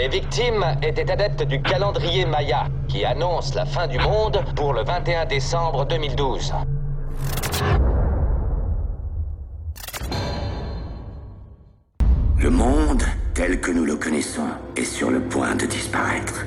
Les victimes étaient adeptes du calendrier Maya, qui annonce la fin du monde pour le 21 décembre 2012. Le monde, tel que nous le connaissons, est sur le point de disparaître.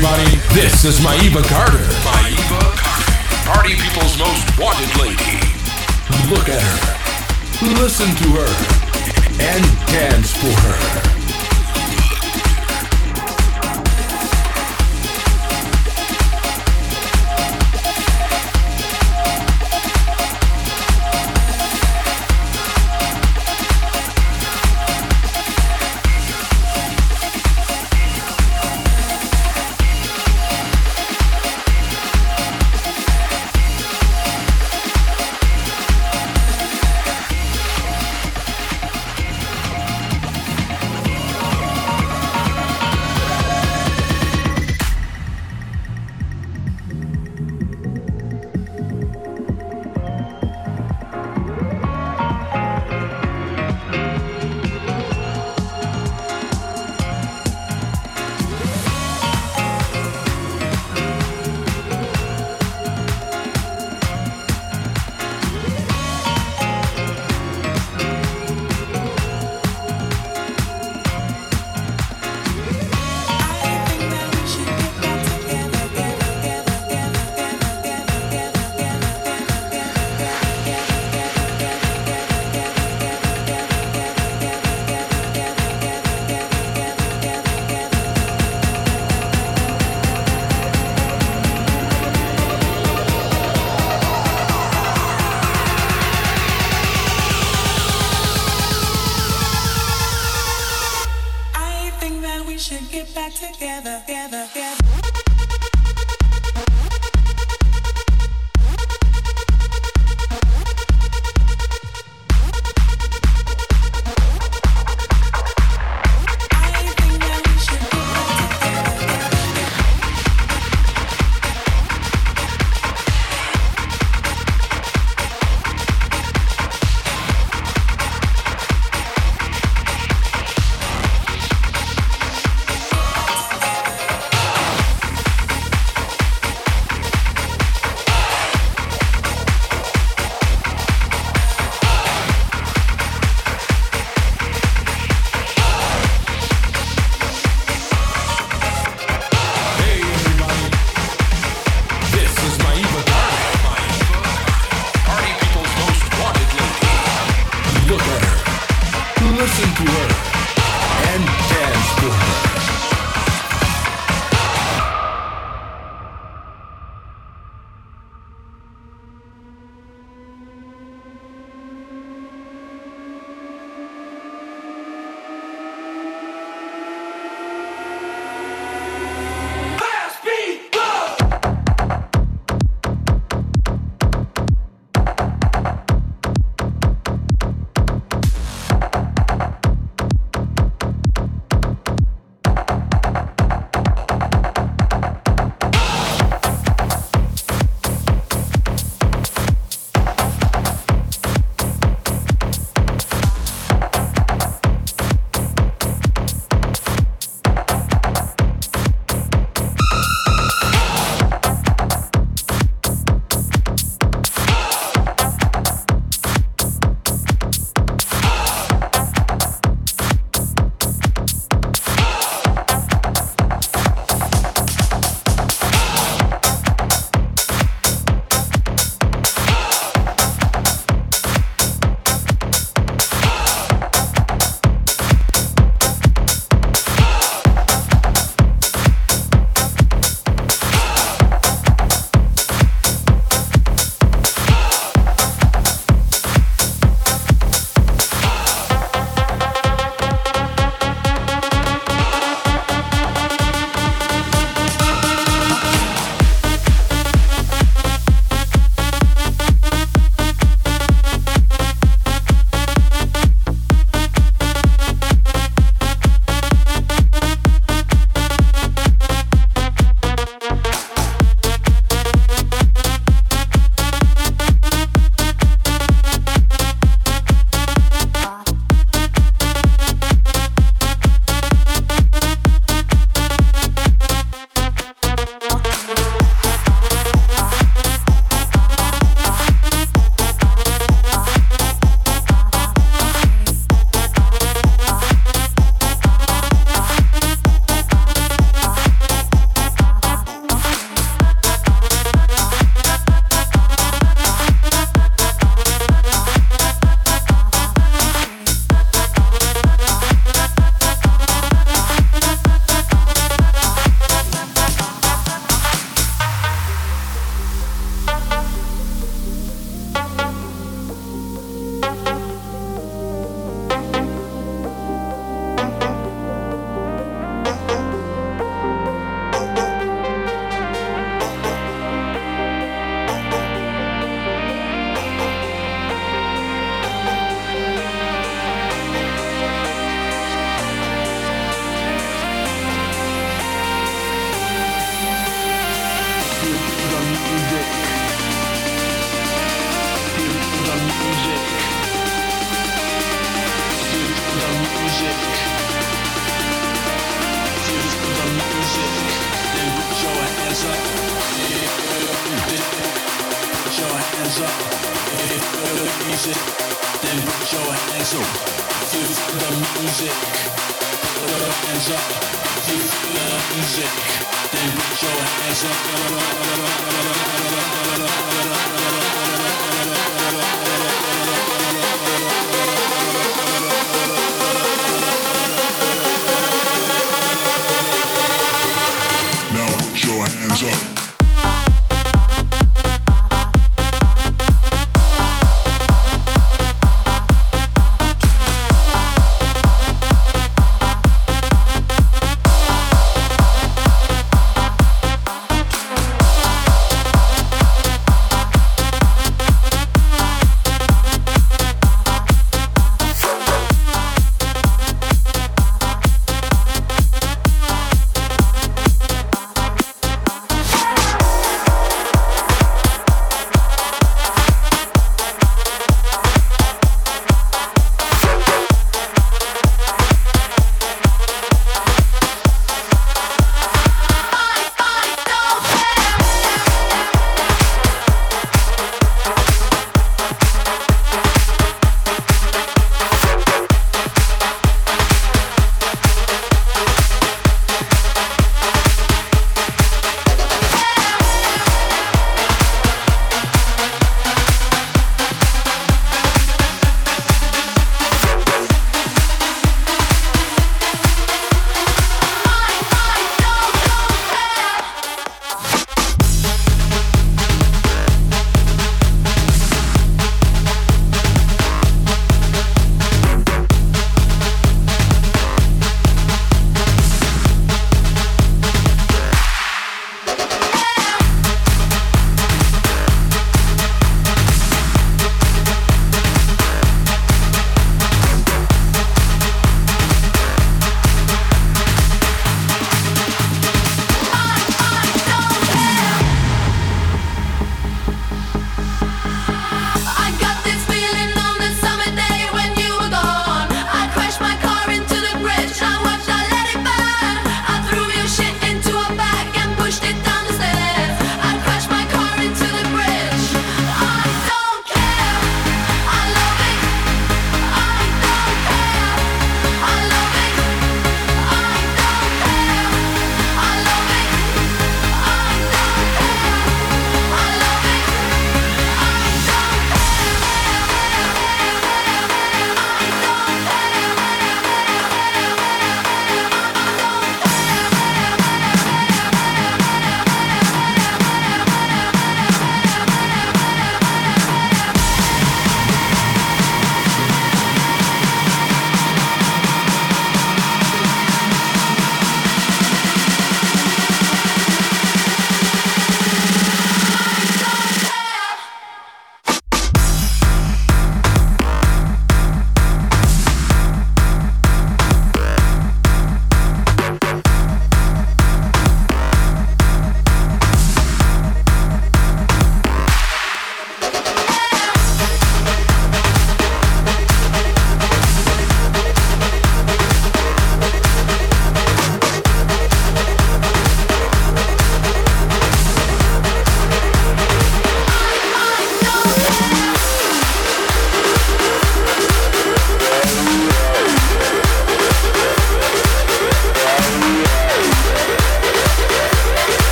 This is Maeva Carter. Maeva Carter. Party people's most wanted lady. Look at her. Listen to her. And dance for her.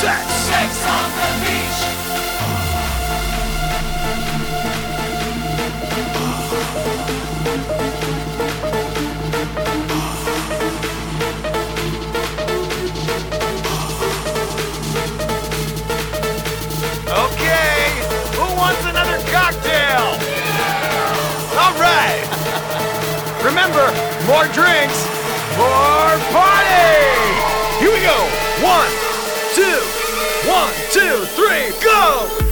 sex. Sex on the beach. Okay, who wants another cocktail? All right. Remember, more drinks, more party. Here we go. One two, three, go!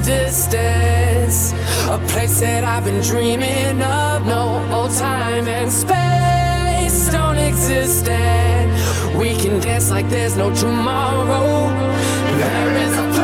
Distance. A place that I've been dreaming of. No old time and space don't exist. And we can dance like there's no tomorrow. There is a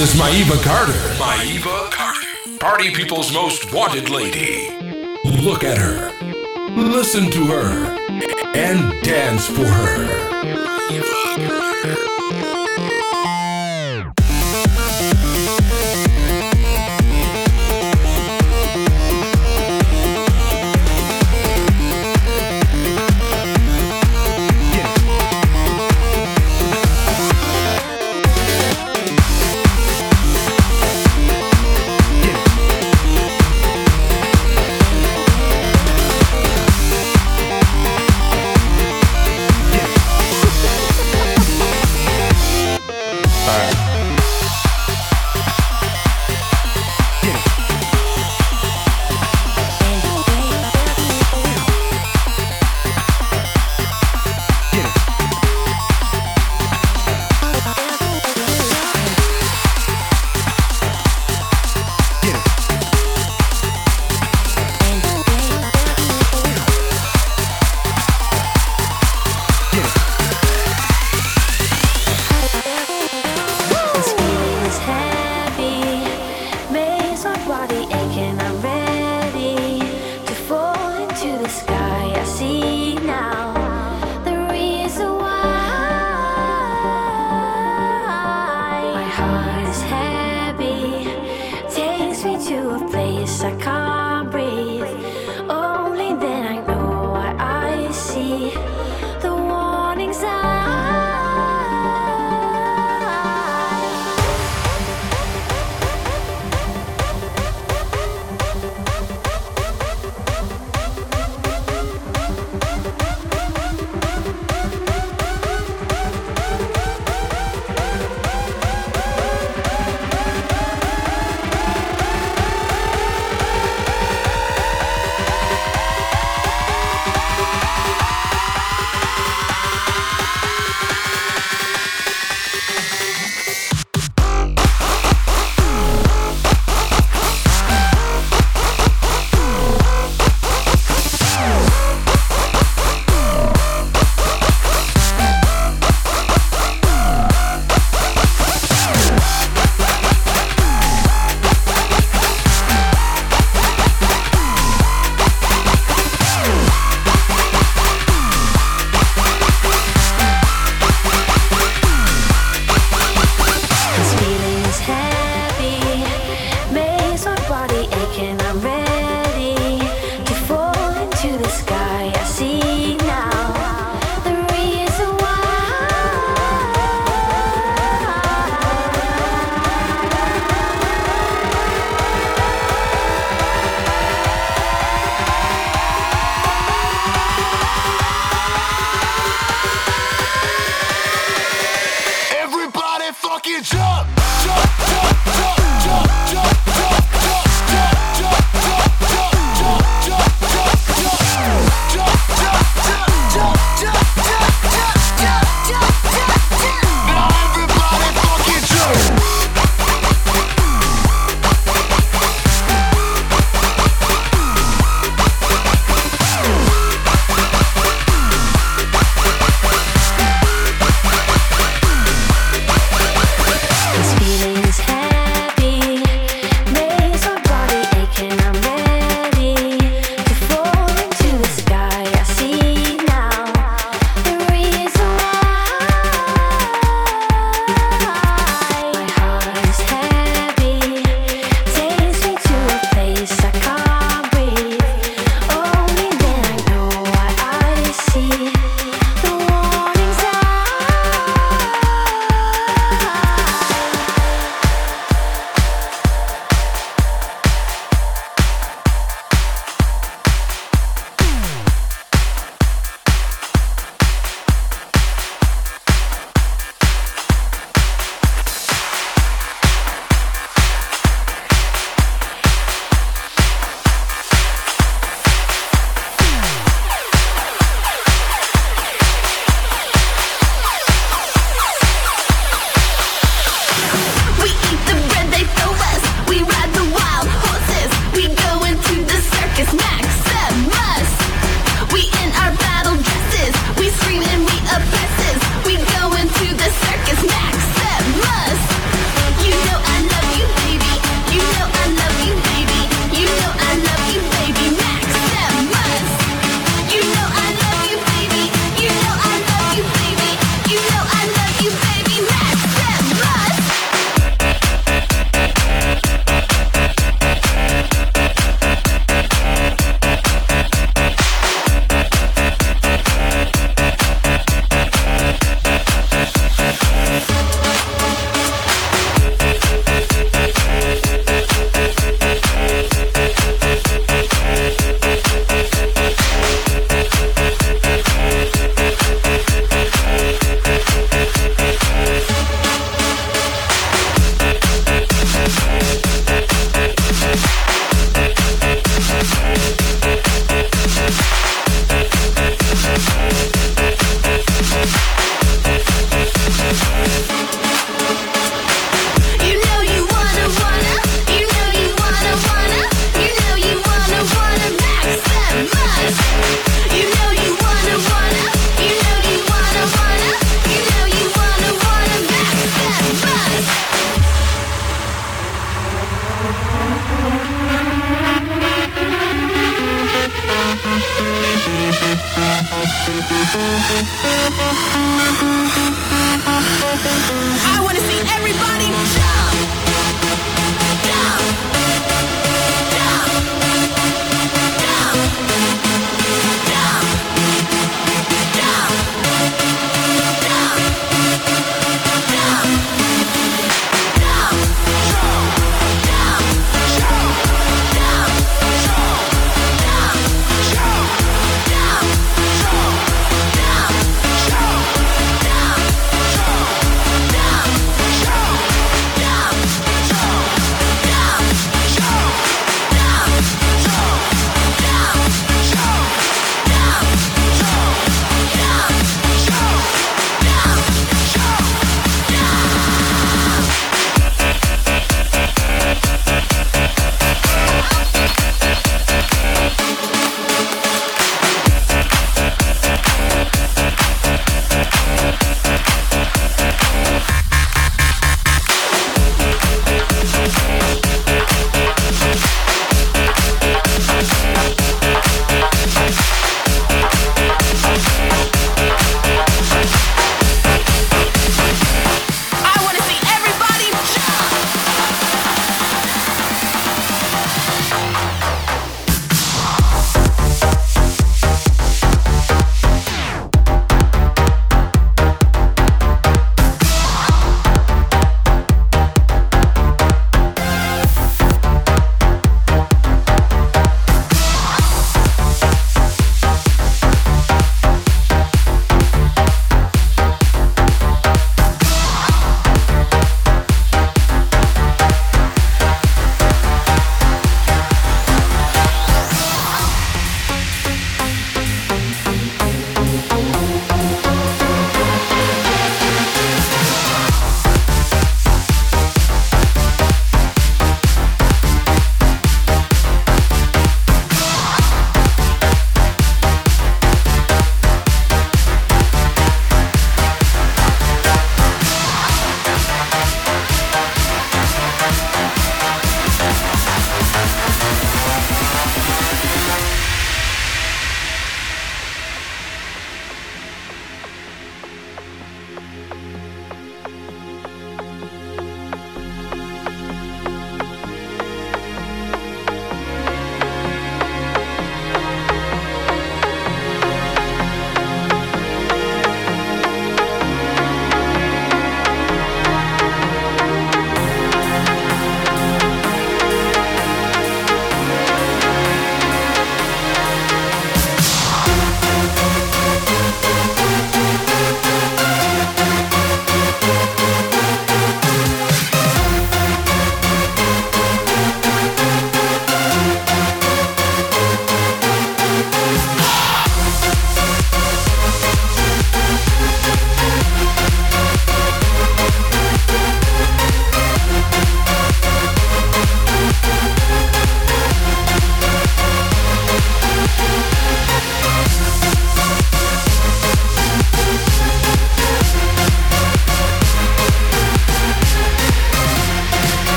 this is Maiva Carter. Maiva Carter. Party people's most wanted lady. Look at her. Listen to her. And dance for her.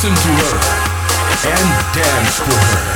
Listen to her. And dance for her.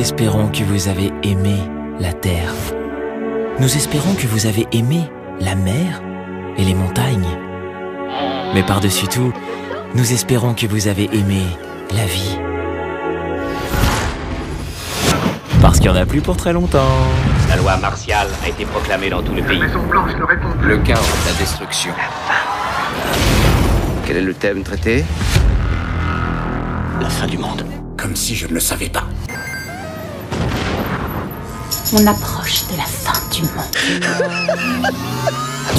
Nous espérons que vous avez aimé la terre. Nous espérons que vous avez aimé la mer et les montagnes. Mais par-dessus tout, nous espérons que vous avez aimé la vie. Parce qu'il n'y en a plus pour très longtemps. La loi martiale a été proclamée dans tout le pays. Le chaos, la destruction. Quel est le thème traité? La fin du monde. Comme si je ne le savais pas. On approche de la fin du monde.